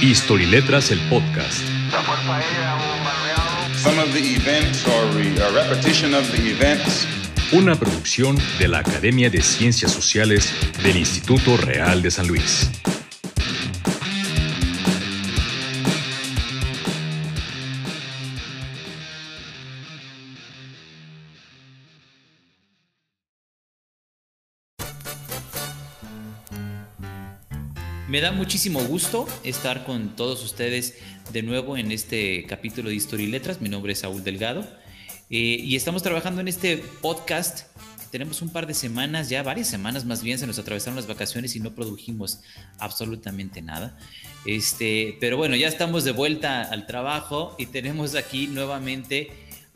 History Letras, el podcast. Some of the events or re- a repetition of the events Una producción de la Academia de Ciencias Sociales del Instituto Real de San Luis. Me da muchísimo gusto estar con todos ustedes de nuevo en este capítulo de Historia y Letras. Mi nombre es Saúl Delgado eh, y estamos trabajando en este podcast. Tenemos un par de semanas, ya varias semanas más bien, se nos atravesaron las vacaciones y no produjimos absolutamente nada. Este, pero bueno, ya estamos de vuelta al trabajo y tenemos aquí nuevamente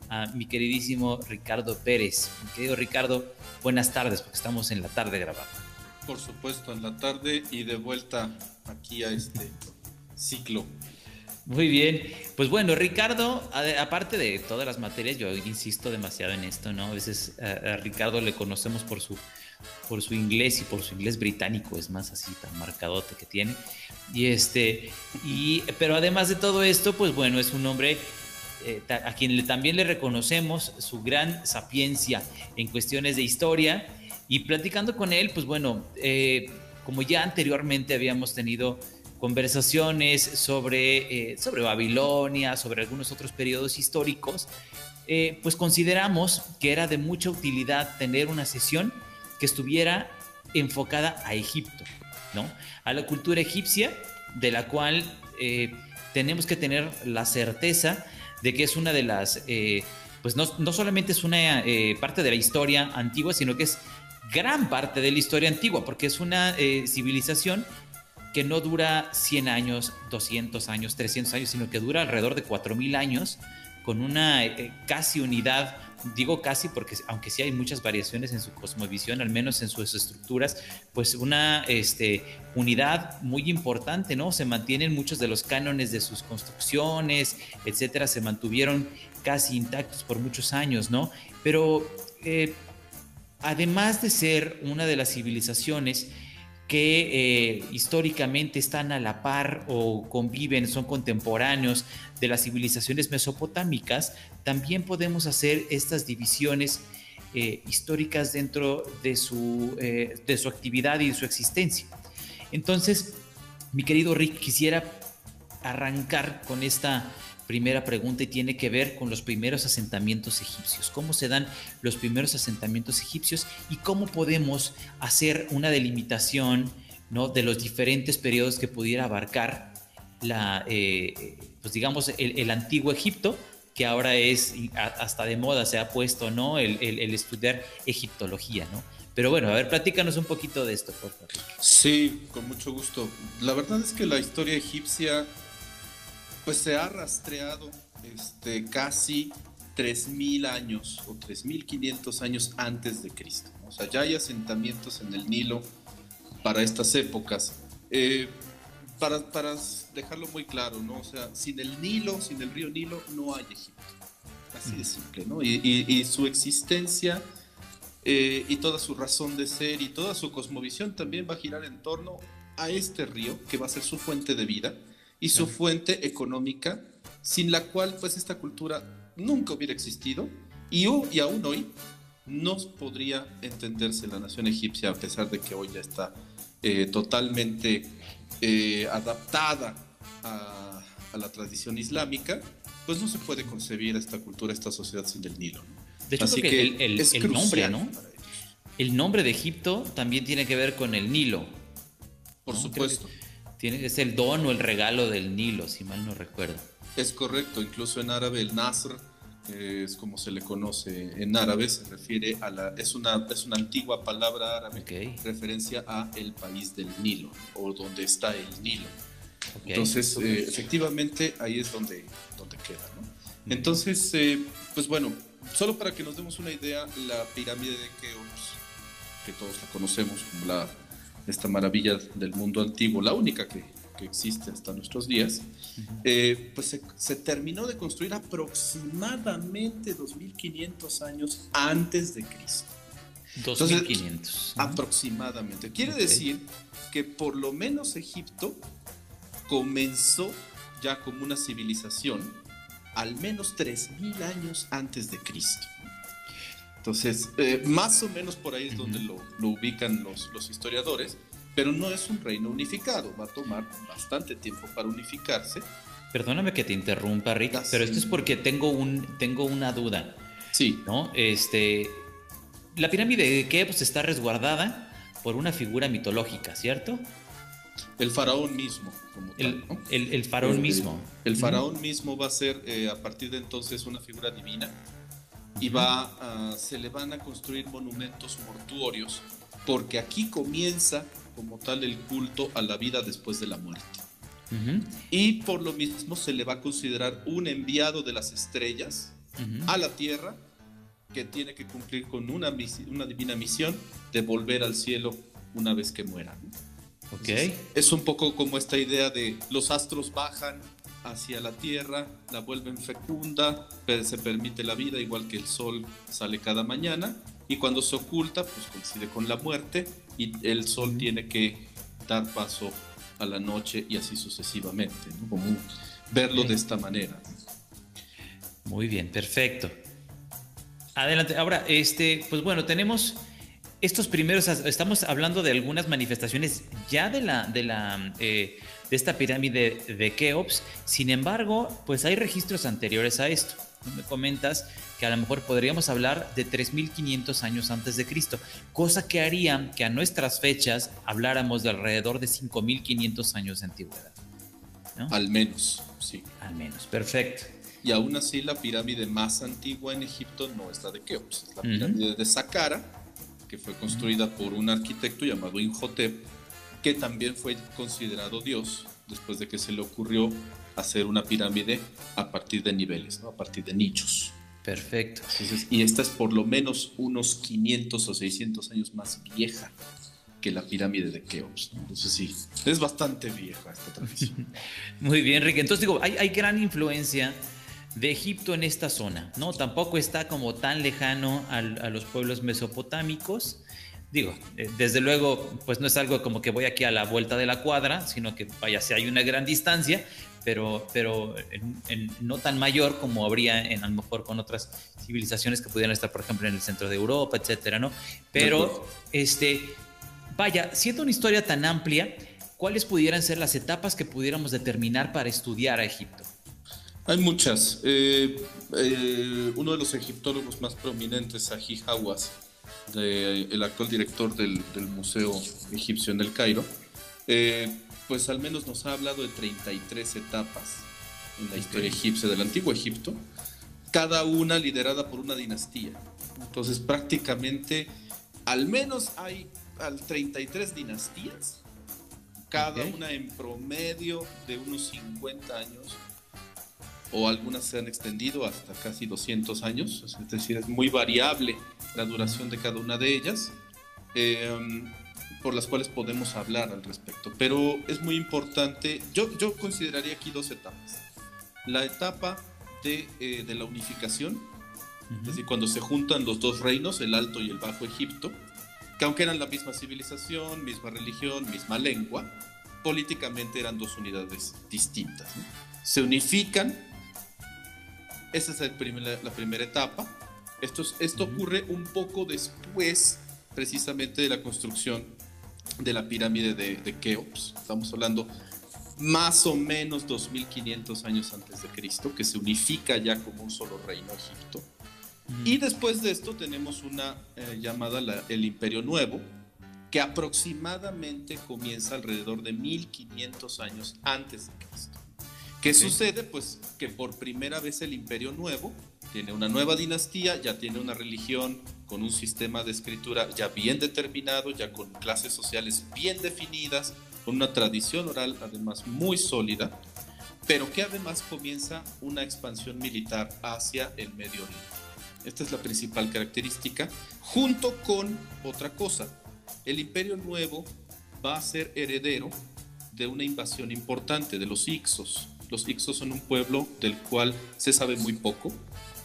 a mi queridísimo Ricardo Pérez. Mi querido Ricardo, buenas tardes, porque estamos en la tarde grabando. Por supuesto, en la tarde y de vuelta aquí a este ciclo. Muy bien, pues bueno, Ricardo, aparte de todas las materias, yo insisto demasiado en esto, ¿no? A veces a, Ricardo le conocemos por su, por su inglés y por su inglés británico, es más así tan marcadote que tiene. Y este, y, pero además de todo esto, pues bueno, es un hombre eh, a quien le- también le reconocemos su gran sapiencia en cuestiones de historia. Y platicando con él, pues bueno, eh, como ya anteriormente habíamos tenido conversaciones sobre, eh, sobre Babilonia, sobre algunos otros periodos históricos, eh, pues consideramos que era de mucha utilidad tener una sesión que estuviera enfocada a Egipto, ¿no? A la cultura egipcia, de la cual tenemos que tener la certeza de que es una de las, pues no, no solamente es una parte de la historia antigua, sino que es gran parte de la historia antigua, porque es una eh, civilización que no dura 100 años, 200 años, 300 años, sino que dura alrededor de 4000 años con una eh, casi unidad, digo casi porque aunque sí hay muchas variaciones en su cosmovisión, al menos en sus estructuras, pues una este, unidad muy importante, ¿no? Se mantienen muchos de los cánones de sus construcciones, etcétera, se mantuvieron casi intactos por muchos años, ¿no? Pero eh, además de ser una de las civilizaciones que eh, históricamente están a la par o conviven, son contemporáneos de las civilizaciones mesopotámicas, también podemos hacer estas divisiones eh, históricas dentro de su, eh, de su actividad y de su existencia. Entonces, mi querido Rick, quisiera arrancar con esta primera pregunta y tiene que ver con los primeros asentamientos egipcios. ¿Cómo se dan los primeros asentamientos egipcios y cómo podemos hacer una delimitación ¿no? de los diferentes periodos que pudiera abarcar la, eh, pues digamos, el, antiguo Egipto, que ahora es hasta de moda, se ha puesto ¿no? el, el, el estudiar egiptología, ¿no? Pero bueno, a ver, platícanos un poquito de esto, por favor. Sí, con mucho gusto. La verdad es que la historia egipcia pues se ha rastreado este, casi 3.000 años o 3.500 años antes de Cristo. O sea, ya hay asentamientos en el Nilo para estas épocas. Eh, para, para, dejarlo muy claro, ¿no? O sea, sin el Nilo, sin el río Nilo, no hay Egipto. Así de simple, ¿no? Y, y, y su existencia eh, y toda su razón de ser y toda su cosmovisión también va a girar en torno a este río, que va a ser su fuente de vida y su fuente económica, sin la cual pues esta cultura nunca hubiera existido y, y aún hoy no podría entenderse la nación egipcia a pesar de que hoy ya está eh, totalmente eh, adaptada a, a, la tradición islámica, pues no se puede concebir esta cultura, esta sociedad sin el Nilo. De hecho, Así creo que, que el, el, el nombre, ¿no? El nombre de Egipto también tiene que ver con el Nilo. Por ¿no? supuesto. Tiene, es el don o el regalo del Nilo, si mal no recuerdo. Es correcto, incluso en árabe el Nasr, eh, es como se le conoce en árabe, se refiere a la, es una, es una antigua palabra árabe, okay. referencia a el país del Nilo, o donde está el Nilo. Okay. Entonces, eh, efectivamente, ahí es donde, donde queda, ¿no? Entonces, eh, pues bueno, solo para que nos demos una idea, la pirámide de Keops, que todos la conocemos como la, esta maravilla del mundo antiguo, la única que, que existe hasta nuestros días, eh, pues se, se, terminó de construir aproximadamente 2500 años antes de Cristo. 2500. Entonces, aproximadamente. Quiere okay. decir que por lo menos Egipto comenzó ya como una civilización al menos 3.000 años antes de Cristo. Entonces, eh, más o menos por ahí es donde lo, lo ubican los, los, historiadores, pero no es un reino unificado, va a tomar bastante tiempo para unificarse. Perdóname que te interrumpa, Rick, pero esto es porque tengo, un, tengo una duda. Sí. ¿No? Este, la pirámide de Keops está resguardada por una figura mitológica, ¿cierto? El faraón mismo. Como el, tal, ¿no? el, el, faraón el, mismo. El, faraón mismo va a ser eh, a partir de entonces una figura divina y va a, se le van a construir monumentos mortuorios porque aquí comienza como tal el culto a la vida después de la muerte. Uh -huh. Y por lo mismo se le va a considerar un enviado de las estrellas uh -huh. a la tierra que tiene que cumplir con una, una divina misión de volver al cielo una vez que muera. Okay. Es un poco como esta idea de los astros bajan hacia la tierra, la vuelven fecunda, se permite la vida igual que el sol sale cada mañana y cuando se oculta pues coincide con la muerte y el sol tiene que dar paso a la noche y así sucesivamente, ¿no? como verlo de esta manera. Muy bien, perfecto. Adelante. Ahora, este, pues bueno, tenemos estos primeros, estamos hablando de algunas manifestaciones ya de la, de la, eh, de esta pirámide de Keops. Sin embargo, pues hay registros anteriores a esto. Me comentas que a lo mejor podríamos hablar de 3.500 años antes de Cristo, cosa que haría que a nuestras fechas habláramos de alrededor de 5.500 años de antigüedad. ¿no? Al menos, sí. Al menos, perfecto. Y aún así la pirámide más antigua en Egipto no es la de Keops, es la pirámide uh -huh. de Saqqara, que fue construida por un arquitecto llamado Imhotep, que también fue considerado Dios después de que se le ocurrió hacer una pirámide a partir de niveles, ¿no? a partir de nichos. Perfecto. Entonces, y esta es por lo menos unos 500 o 600 años más vieja que la pirámide de Keops. ¿no? Entonces sí, es bastante vieja esta tradición. Muy bien, Rick. Entonces digo, hay, hay gran influencia de Egipto en esta zona, ¿no? Tampoco está como tan lejano al, a los pueblos mesopotámicos. Digo, eh, desde luego, pues no es algo como que voy aquí a la vuelta de la cuadra, sino que vaya, si hay una gran distancia, pero, pero en, en, no tan mayor como habría en, a lo mejor con otras civilizaciones que pudieran estar, por ejemplo, en el centro de Europa, etcétera, ¿no? Pero, este, vaya, siendo una historia tan amplia, ¿cuáles pudieran ser las etapas que pudiéramos determinar para estudiar a Egipto? Hay muchas. Eh, eh, uno de los egiptólogos más prominentes, Aji Hawass, el actual director del, del, Museo Egipcio en el Cairo, eh, pues al menos nos ha hablado de 33 etapas en la historia egipcia del antiguo Egipto, cada una liderada por una dinastía. Entonces prácticamente al menos hay al 33 dinastías, cada okay. una en promedio de unos 50 años o algunas se han extendido hasta casi 200 años, es decir, es muy variable la duración de cada una de ellas, eh, por las cuales podemos hablar al respecto. Pero es muy importante, yo, yo consideraría aquí dos etapas. La etapa de, eh, de la unificación, uh -huh. es decir, cuando se juntan los dos reinos, el Alto y el Bajo Egipto, que aunque eran la misma civilización, misma religión, misma lengua, políticamente eran dos unidades distintas. ¿no? Se unifican esa es primer, la primera etapa. Esto, esto uh -huh. ocurre un poco después, precisamente, de la construcción de la pirámide de, de, Keops. Estamos hablando más o menos 2500 años antes de Cristo, que se unifica ya como un solo reino Egipto. Y después de esto tenemos una eh, llamada la, el Imperio Nuevo, que aproximadamente comienza alrededor de 1500 años antes de Cristo. ¿Qué sí. sucede? Pues que por primera vez el Imperio Nuevo tiene una nueva dinastía, ya tiene una religión con un sistema de escritura ya bien determinado, ya con clases sociales bien definidas, con una tradición oral además muy sólida, pero que además comienza una expansión militar hacia el Medio Oriente. Esta es la principal característica, junto con otra cosa. El Imperio Nuevo va a ser heredero de una invasión importante de los Ixos, los Ixos son un pueblo del cual se sabe muy poco,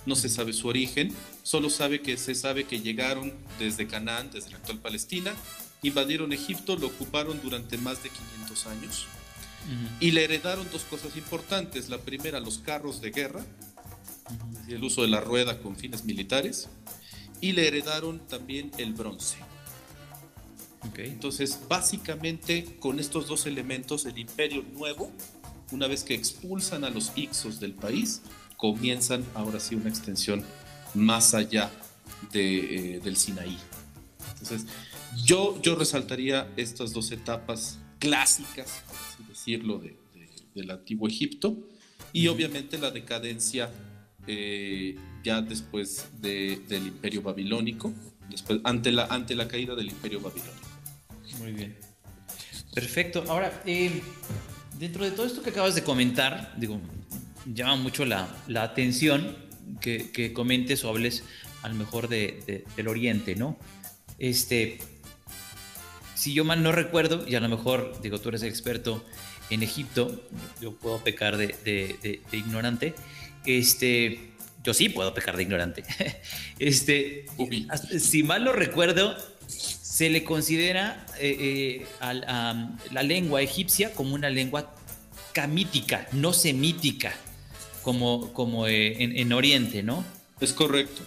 no se sabe su origen, solo sabe que se sabe que llegaron desde Canaán, desde la actual Palestina, invadieron Egipto, lo ocuparon durante más de 500 años Y le heredaron dos cosas importantes. La primera, los carros de guerra, el uso de la rueda con fines militares. Y le heredaron también el bronce. Entonces, básicamente, con estos dos elementos, el imperio nuevo, una vez que expulsan a los Ixos del país, comienzan ahora sí una extensión más allá de, eh, del Sinaí. Entonces, yo, yo resaltaría estas dos etapas clásicas, por así decirlo, de, del antiguo Egipto y obviamente la decadencia eh, ya después del imperio babilónico, después, ante, la, ante la caída del imperio babilónico. Muy bien. Perfecto. Ahora, eh, dentro de todo esto que acabas de comentar, digo, llama mucho la, la atención que, que, comentes o hables a lo mejor de, del Oriente, ¿no? Este, si yo mal no recuerdo, y a lo mejor, digo, tú eres experto en Egipto, yo puedo pecar de, de, ignorante, este, yo sí puedo pecar de ignorante. Este, si mal no recuerdo, se le considera eh, eh, a, la lengua egipcia como una lengua camítica, no semítica, como, como eh, en, en, Oriente, ¿no? Es correcto.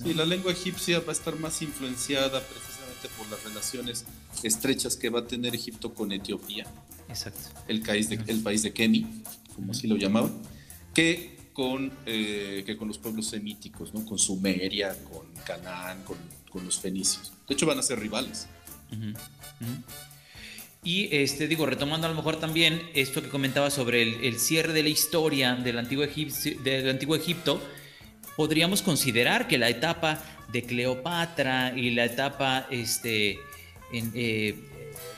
Sí, la lengua egipcia va a estar más influenciada precisamente por las relaciones estrechas que va a tener Egipto con Etiopía. Exacto. El país de, el país de Kemi, como así lo llamaban, que con, que con los pueblos semíticos, ¿no? Con Sumeria, con Canaán, con con los fenicios. De hecho, van a ser rivales. Y este, digo, retomando a lo mejor también esto que comentaba sobre el, cierre de la historia del antiguo, Egipto, podríamos considerar que la etapa de Cleopatra y la etapa este, eh,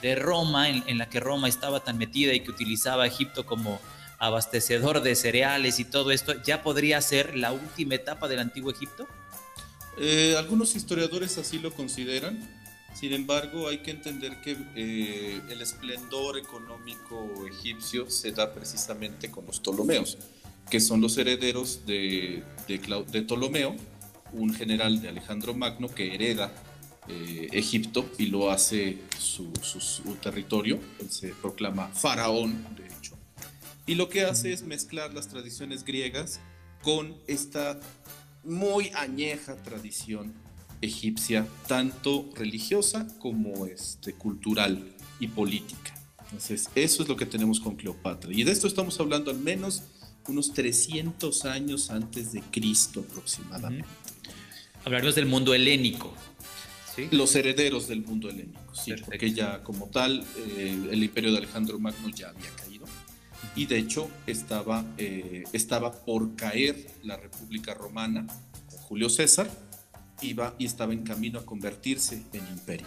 de Roma, en, la que Roma estaba tan metida y que utilizaba Egipto como abastecedor de cereales y todo esto, ¿ya podría ser la última etapa del antiguo Egipto? Eh, algunos historiadores así lo consideran, sin embargo hay que entender que eh, el esplendor económico egipcio se da precisamente con los Ptolomeos, que son los herederos de, de, Ptolomeo, un general de Alejandro Magno que hereda eh, Egipto y lo hace su, su, territorio, él se proclama faraón, de hecho, y lo que hace es mezclar las tradiciones griegas con esta muy añeja tradición egipcia, tanto religiosa como este, cultural y política. Entonces, eso es lo que tenemos con Cleopatra. Y de esto estamos hablando al menos unos 300 años antes de Cristo aproximadamente. Hablaremos del mundo helénico. Los herederos del mundo helénico, sí, porque ya como tal eh, el imperio de Alejandro Magno ya había caído y de hecho estaba, eh, estaba por caer la República Romana con Julio César iba y estaba en camino a convertirse en imperio.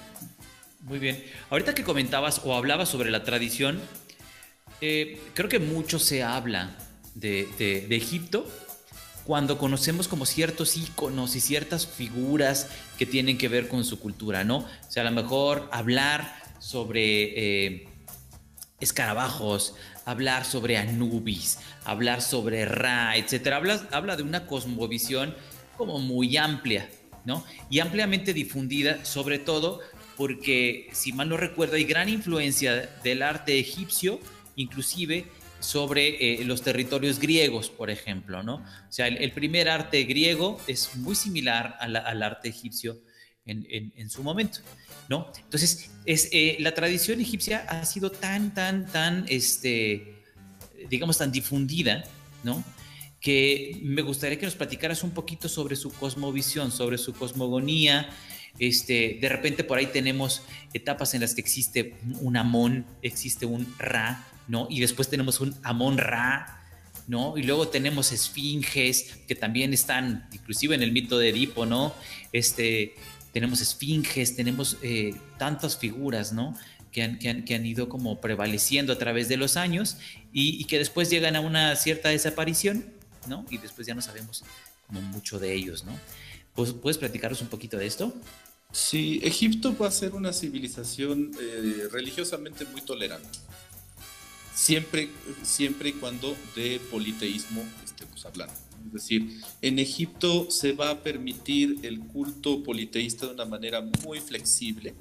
Muy bien. Ahorita que comentabas o hablabas sobre la tradición, eh, creo que mucho se habla de, Egipto cuando conocemos como ciertos íconos y ciertas figuras que tienen que ver con su cultura, ¿no? O sea, a lo mejor hablar sobre eh, escarabajos, hablar sobre Anubis, hablar sobre Ra, etc. Habla, habla de una cosmovisión como muy amplia, ¿no? Y ampliamente difundida, sobre todo porque, si mal no recuerdo, hay gran influencia del arte egipcio, inclusive sobre eh, los territorios griegos, por ejemplo, ¿no? O sea, el, primer arte griego es muy similar al arte egipcio en, su momento, ¿no? Entonces, es, eh, la tradición egipcia ha sido tan, tan, tan, este, digamos, tan difundida, ¿no? Que me gustaría que nos platicaras un poquito sobre su cosmovisión, sobre su cosmogonía. Este, de repente por ahí tenemos etapas en las que existe un Amón, existe un Ra, ¿no? Y después tenemos un Amón Ra, ¿no? Y luego tenemos esfinges que también están, inclusive en el mito de Edipo, ¿no? Este, tenemos esfinges, tenemos eh, tantas figuras, ¿no? Que han, que, han, ido como prevaleciendo a través de los años y, que después llegan a una cierta desaparición, ¿no? Y después ya no sabemos como mucho de ellos, ¿no? ¿Puedes, ¿Puedes platicarnos un poquito de esto? Sí, Egipto va a ser una civilización eh, religiosamente muy tolerante. Siempre, siempre y cuando de politeísmo estemos hablando. Es decir, en Egipto se va a permitir el culto politeísta de una manera muy flexible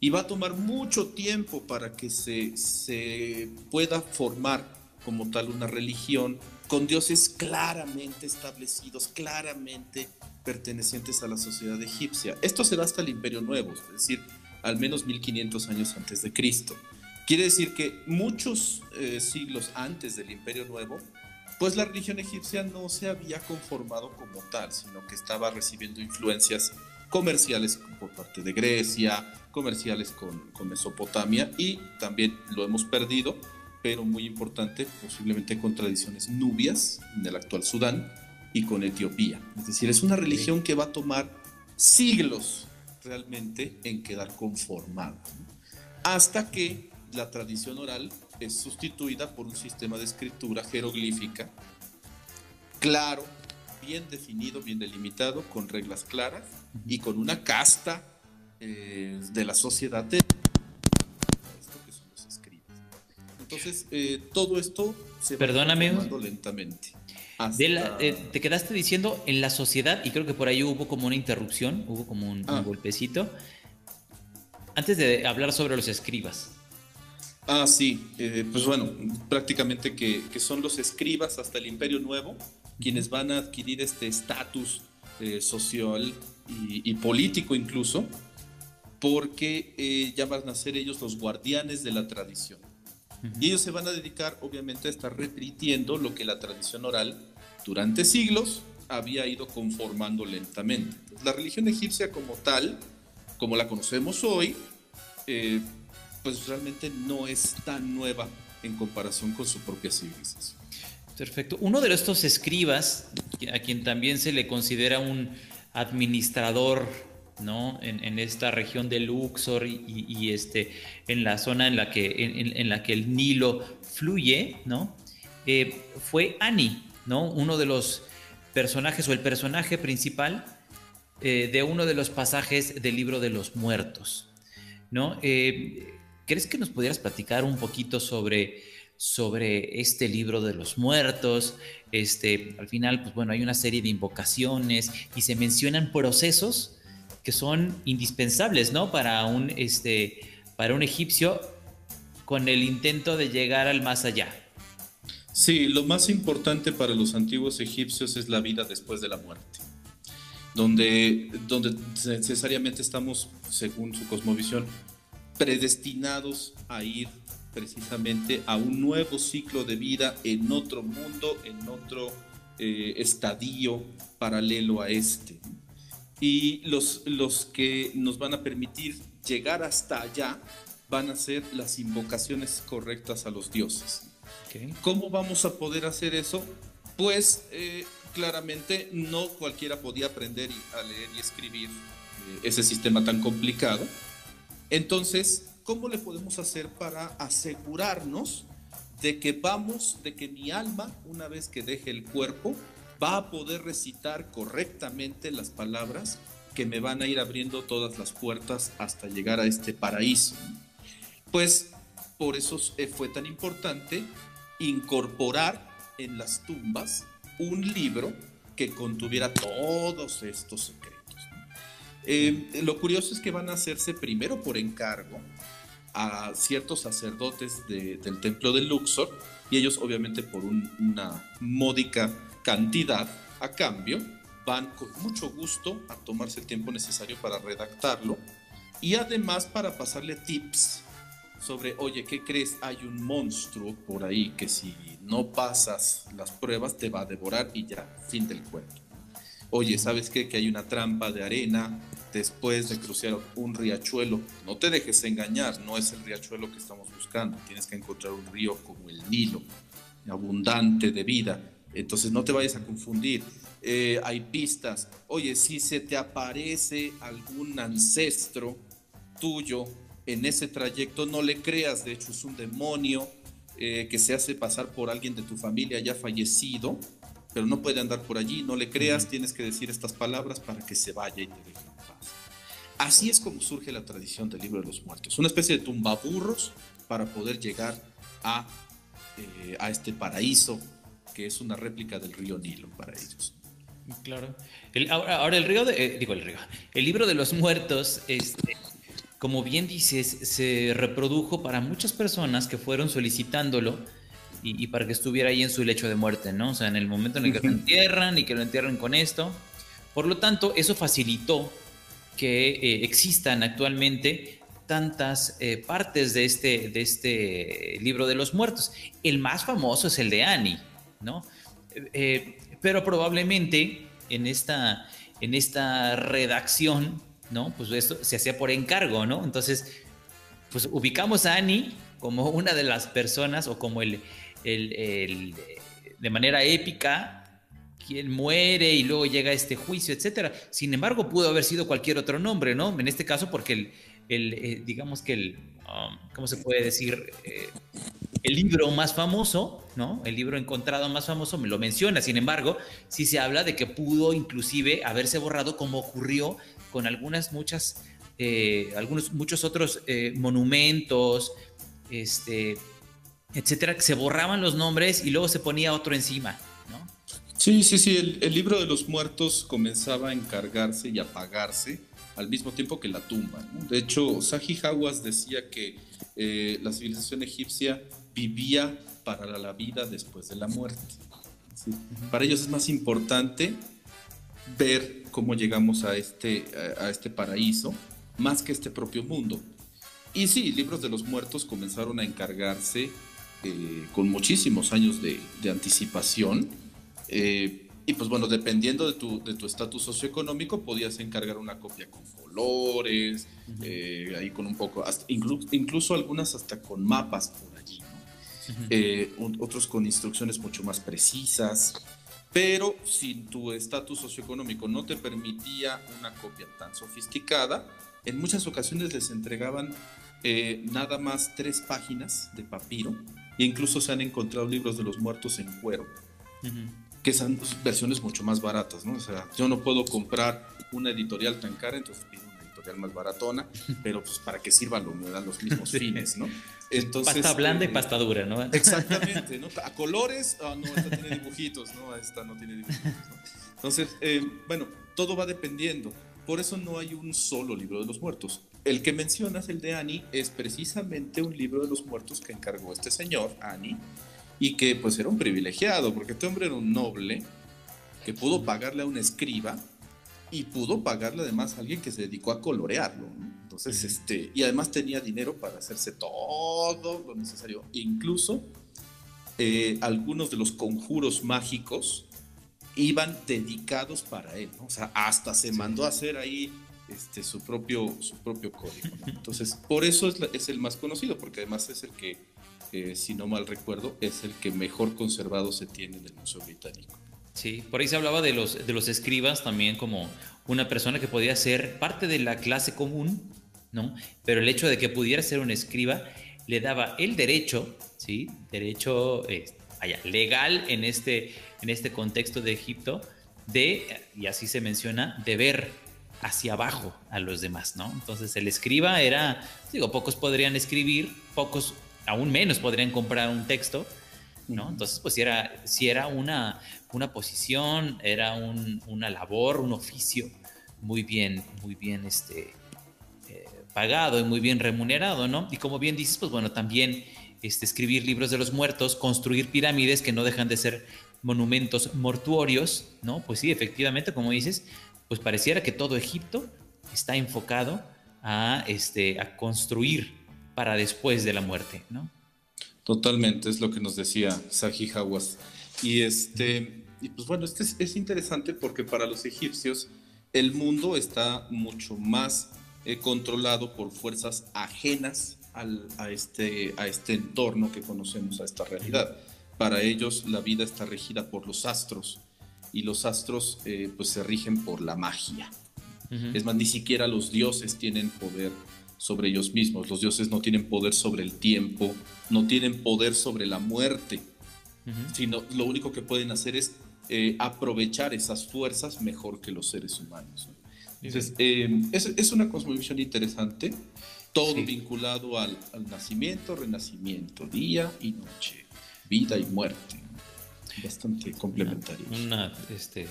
Y va a tomar mucho tiempo para que se, se pueda formar como tal una religión con dioses claramente establecidos, claramente pertenecientes a la sociedad egipcia. Esto se da hasta el Imperio Nuevo, es decir, al menos 1500 años antes de Cristo. Quiere decir que muchos eh, siglos antes del Imperio Nuevo, pues la religión egipcia no se había conformado como tal, sino que estaba recibiendo influencias comerciales por parte de Grecia, comerciales con, con Mesopotamia y también lo hemos perdido pero muy importante, posiblemente con tradiciones nubias en el actual Sudán y con Etiopía. Es decir, es una religión que va a tomar siglos realmente en quedar conformada, hasta que la tradición oral es sustituida por un sistema de escritura jeroglífica claro, bien definido, bien delimitado, con reglas claras y con una casta eh, de la sociedad de Entonces, eh, todo esto se va transformando lentamente. Eh, te quedaste diciendo en la sociedad, y creo que por ahí hubo como una interrupción, hubo como un, ah. golpecito. Antes de hablar sobre los escribas. Ah, sí, eh, pues bueno, prácticamente que, son los escribas hasta el Imperio Nuevo quienes van a adquirir este estatus social y, político incluso, porque ya van a ser ellos los guardianes de la tradición. Y ellos se van a dedicar, obviamente, a estar repitiendo lo que la tradición oral durante siglos había ido conformando lentamente. La religión egipcia como tal, como la conocemos hoy, eh, pues realmente no es tan nueva en comparación con su propia civilización. Perfecto. Uno de estos escribas, a quien también se le considera un administrador ¿no? En, esta región de Luxor y, este, en la zona en la que, en, la que el Nilo fluye, ¿no? Eh, fue Ani, ¿no? Uno de los personajes o el personaje principal eh, de uno de los pasajes del libro de los muertos, ¿no? Eh, ¿Crees que nos pudieras platicar un poquito sobre, sobre este libro de los muertos? Este, al final, pues bueno, hay una serie de invocaciones y se mencionan procesos que son indispensables, ¿no? Para un, este, para un egipcio con el intento de llegar al más allá. Sí, lo más importante para los antiguos egipcios es la vida después de la muerte, donde, donde necesariamente estamos, según su cosmovisión, predestinados a ir precisamente a un nuevo ciclo de vida en otro mundo, en otro eh, estadio paralelo a este y los, los que nos van a permitir llegar hasta allá van a ser las invocaciones correctas a los dioses. ¿Cómo vamos a poder hacer eso? Pues eh, claramente no cualquiera podía aprender a leer y escribir eh, ese sistema tan complicado. Entonces, ¿cómo le podemos hacer para asegurarnos de que vamos, de que mi alma, una vez que deje el cuerpo, va a poder recitar correctamente las palabras que me van a ir abriendo todas las puertas hasta llegar a este paraíso. Pues por eso fue tan importante incorporar en las tumbas un libro que contuviera todos estos secretos. Eh, lo curioso es que van a hacerse primero por encargo a ciertos sacerdotes del templo de Luxor y ellos obviamente por una módica cantidad a cambio, van con mucho gusto a tomarse el tiempo necesario para redactarlo y además para pasarle tips sobre, oye, ¿qué crees? Hay un monstruo por ahí que si no pasas las pruebas te va a devorar y ya, fin del cuento. Oye, ¿sabes qué? Que hay una trampa de arena después de cruzar un riachuelo. No te dejes engañar, no es el riachuelo que estamos buscando. Tienes que encontrar un río como el Nilo, abundante de vida entonces no te vayas a confundir. Eh, hay pistas. Oye, si se te aparece algún ancestro tuyo en ese trayecto, no le creas. De hecho, es un demonio eh, que se hace pasar por alguien de tu familia ya fallecido, pero no puede andar por allí. No le creas, tienes que decir estas palabras para que se vaya y te deje en paz. Así es como surge la tradición del libro de los muertos. Una especie de tumbaburros para poder llegar a, eh, a este paraíso que es una réplica del río Nilo para ellos. Claro. ahora, el río, de, eh, digo el río, el libro de los muertos, este, como bien dices, se reprodujo para muchas personas que fueron solicitándolo y, para que estuviera ahí en su lecho de muerte, ¿no? O sea, en el momento en el que lo entierran y que lo entierran con esto. Por lo tanto, eso facilitó que eh, existan actualmente tantas eh, partes de este, de este libro de los muertos. El más famoso es el de Annie, ¿no? Eh, pero probablemente en esta, en esta redacción, ¿no? Pues esto se hacía por encargo, ¿no? Entonces, pues ubicamos a Annie como una de las personas o como el, el, de manera épica quien muere y luego llega este juicio, etcétera. Sin embargo, pudo haber sido cualquier otro nombre, ¿no? En este caso, porque el, el eh, digamos que el, um, ¿cómo se puede decir? Eh, el libro más famoso, ¿no? El libro encontrado más famoso me lo menciona. Sin embargo, sí se habla de que pudo inclusive haberse borrado como ocurrió con algunas, muchas, eh, algunos, muchos otros monumentos, este, etcétera, que se borraban los nombres y luego se ponía otro encima, ¿no? Sí, sí, sí, el, libro de los muertos comenzaba a encargarse y apagarse al mismo tiempo que la tumba. De hecho, Saji Hawass decía que eh, la civilización egipcia vivía para la vida después de la muerte. Para ellos es más importante ver cómo llegamos a este, a este paraíso más que este propio mundo. Y sí, libros de los muertos comenzaron a encargarse eh, con muchísimos años de, anticipación. Eh, y pues bueno, dependiendo de tu de tu estatus socioeconómico, podías encargar una copia con colores, eh, ahí con un poco, incluso algunas hasta con mapas por allí, otros con instrucciones mucho más precisas. Pero si tu estatus socioeconómico no te permitía una copia tan sofisticada, en muchas ocasiones les entregaban nada más tres páginas de papiro e incluso se han encontrado libros de los muertos en cuero, que son versiones mucho más baratas, ¿no? O sea, yo no puedo comprar una editorial tan cara, entonces pido una editorial más baratona, pero pues para que sirva lo me dan los mismos fines, ¿no? Entonces, pasta blanda y eh, pasta dura, ¿no? Exactamente, ¿no? A colores, ah, no, esta tiene dibujitos, ¿no? Esta no tiene dibujitos, ¿no? Entonces, eh, bueno, todo va dependiendo. Por eso no hay un solo libro de los muertos. El que mencionas, el de Annie, es precisamente un libro de los muertos que encargó este señor, Annie, y que pues era un privilegiado, porque este hombre era un noble que pudo pagarle a un escriba y pudo pagarle además a alguien que se dedicó a colorearlo. Entonces, este, y además tenía dinero para hacerse todo lo necesario, incluso eh, algunos de los conjuros mágicos iban dedicados para él, o sea, hasta se mandó a hacer ahí este, su, propio, su propio código. Entonces, por eso es, el más conocido, porque además es el que, eh, si no mal recuerdo, es el que mejor conservado se tiene en el Museo Británico. Sí, por ahí se hablaba de los, de los escribas también como una persona que podía ser parte de la clase común, ¿no? Pero el hecho de que pudiera ser un escriba le daba el derecho, ¿sí? Derecho eh, legal en este, en este contexto de Egipto, de, y así se menciona, de ver hacia abajo a los demás, ¿no? Entonces el escriba era, digo, pocos podrían escribir, pocos, aún menos podrían comprar un texto, ¿no? Entonces, pues si era, si era una, una posición, era una labor, un oficio muy bien, muy bien este, eh, pagado y muy bien remunerado, ¿no? Y como bien dices, pues bueno, también este, escribir libros de los muertos, construir pirámides que no dejan de ser monumentos mortuorios, ¿no? Pues sí, efectivamente, como dices, pues pareciera que todo Egipto está enfocado a, este, a construir para después de la muerte, ¿no? Totalmente, es lo que nos decía Saji Hawass. Y, este, y pues bueno, este es, interesante porque para los egipcios el mundo está mucho más eh, controlado por fuerzas ajenas a, este, a este entorno que conocemos, a esta realidad. Para ellos la vida está regida por los astros y los astros eh, pues se rigen por la magia. Es más, ni siquiera los dioses tienen poder sobre ellos mismos. Los dioses no tienen poder sobre el tiempo, no tienen poder sobre la muerte, sino lo único que pueden hacer es eh, aprovechar esas fuerzas mejor que los seres humanos. Entonces, eh, es, una cosmovisión interesante, todo vinculado al, al, nacimiento, renacimiento, día y noche, vida y muerte bastante complementario Una, este,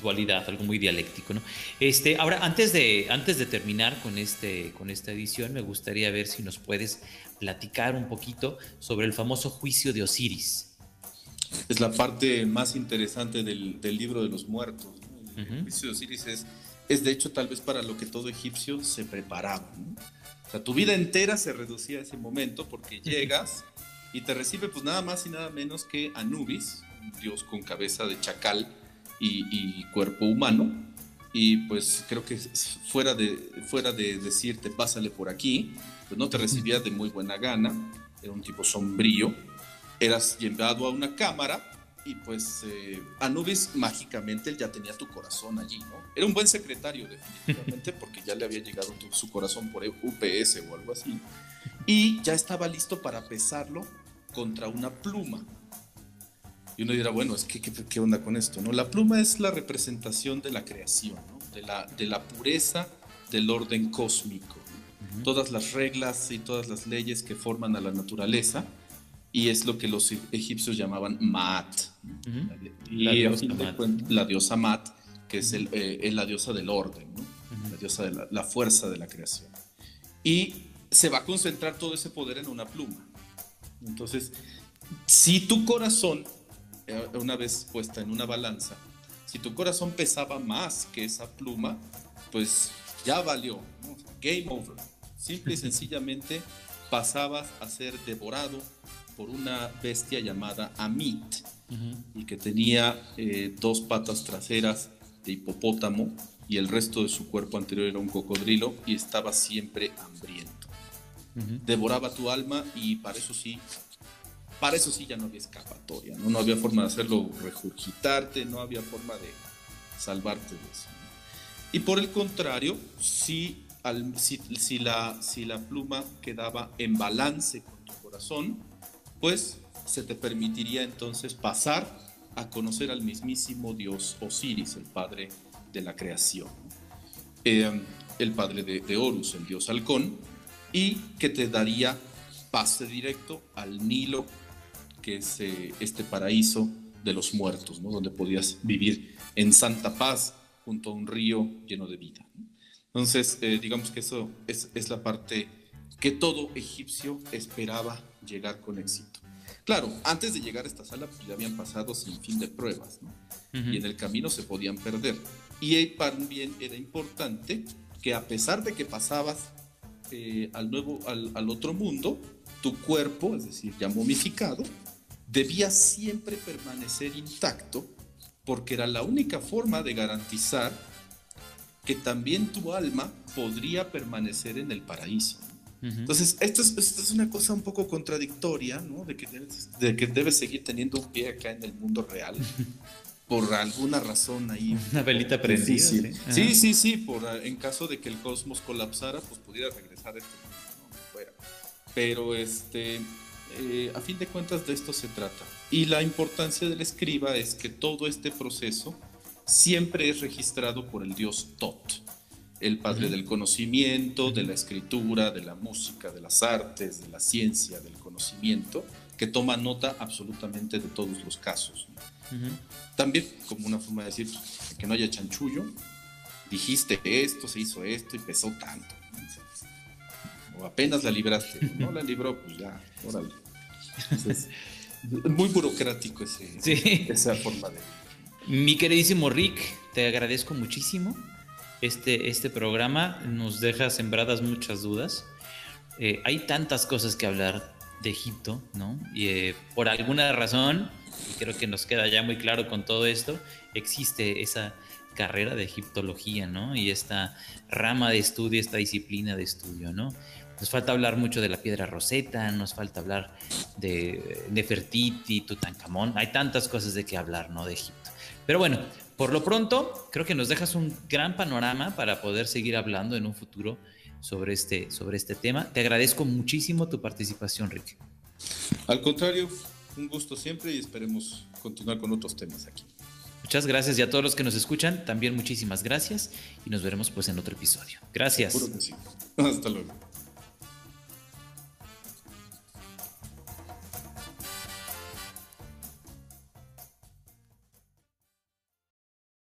dualidad, algo muy dialéctico, ¿no? Este, ahora, antes de, antes de terminar con, este, con esta edición, me gustaría ver si nos puedes platicar un poquito sobre el famoso juicio de Osiris. Es la parte más interesante del, libro de los muertos. El juicio de Osiris es, es, de hecho, tal vez para lo que todo egipcio se preparaba. O sea, tu vida entera se reducía a ese momento porque llegas y te recibe, pues nada más y nada menos que Anubis, un dios con cabeza de chacal y, cuerpo humano. Y pues creo que fuera de, fuera de decirte pásale por aquí, pues no te recibía de muy buena gana, era un tipo sombrío, eras llevado a una cámara y pues eh, Anubis mágicamente él ya tenía tu corazón allí, ¿no? Era un buen secretario definitivamente porque ya le había llegado su corazón por UPS o algo así y ya estaba listo para pesarlo contra una pluma. Y uno dirá, bueno, es que, ¿qué, onda con esto? ¿no? La pluma es la representación de la creación, de, la, de la pureza del orden cósmico. Todas las reglas y todas las leyes que forman a la naturaleza, y es lo que los egipcios llamaban Maat. Y la, diosa Maat. la diosa Maat, que es, el, eh, la diosa del orden, la diosa de la, la fuerza de la creación. Y se va a concentrar todo ese poder en una pluma. Entonces, si tu corazón una vez puesta en una balanza, si tu corazón pesaba más que esa pluma, pues ya valió, game over. Simple y sencillamente pasabas a ser devorado por una bestia llamada Amit y que tenía eh, dos patas traseras de hipopótamo y el resto de su cuerpo anterior era un cocodrilo y estaba siempre hambriento. Devoraba tu alma y para eso sí para eso sí ya no había escapatoria, ¿no? No había forma de hacerlo regurgitarte, no había forma de salvarte de eso. Y por el contrario, si, si, la, si la pluma quedaba en balance con tu corazón, pues se te permitiría entonces pasar a conocer al mismísimo dios Osiris, el padre de la creación, eh, el padre de, de Horus, el dios halcón, y que te daría pase directo al Nilo que es eh, este paraíso de los muertos, ¿no? donde podías vivir en santa paz junto a un río lleno de vida. Entonces, eh, digamos que eso es, es, la parte que todo egipcio esperaba llegar con éxito. Claro, antes de llegar a esta sala pues, ya habían pasado sin fin de pruebas, ¿no? y en el camino se podían perder. Y también era importante que a pesar de que pasabas eh, al, nuevo, al, al otro mundo, tu cuerpo, es decir, ya momificado, debía siempre permanecer intacto porque era la única forma de garantizar que también tu alma podría permanecer en el paraíso. Entonces, esto es, una cosa un poco contradictoria, ¿no? De que, debes, de que debes seguir teniendo un pie acá en el mundo real. por alguna razón ahí. Una velita prendida. Sí, sí, sí, por, en caso de que el cosmos colapsara, pues pudiera regresar a este mundo, Pero este, eh, a fin de cuentas de esto se trata. Y la importancia del escriba es que todo este proceso siempre es registrado por el dios Tot, el padre del conocimiento, de la escritura, de la música, de las artes, de la ciencia, del conocimiento, que toma nota absolutamente de todos los casos. También como una forma de decir que no haya chanchullo, dijiste esto, se hizo esto y pesó tanto. O apenas la libraste, no la libró, pues ya, órale muy burocrático ese, esa forma de... Mi queridísimo Rick, te agradezco muchísimo. Este, este programa nos deja sembradas muchas dudas. Eh, hay tantas cosas que hablar de Egipto, ¿no? Y eh, por alguna razón, y creo que nos queda ya muy claro con todo esto, existe esa carrera de egiptología, ¿no? Y esta rama de estudio, esta disciplina de estudio, ¿no? Nos falta hablar mucho de la piedra roseta, nos falta hablar de Nefertiti, Tutankamón. Hay tantas cosas de que hablar, ¿no? De Egipto. Pero bueno, por lo pronto, creo que nos dejas un gran panorama para poder seguir hablando en un futuro sobre este, sobre este tema. Te agradezco muchísimo tu participación, Rick. Al contrario, un gusto siempre y esperemos continuar con otros temas aquí. Muchas gracias y a todos los que nos escuchan, también muchísimas gracias y nos veremos pues en otro episodio. Gracias. Sí. Hasta luego.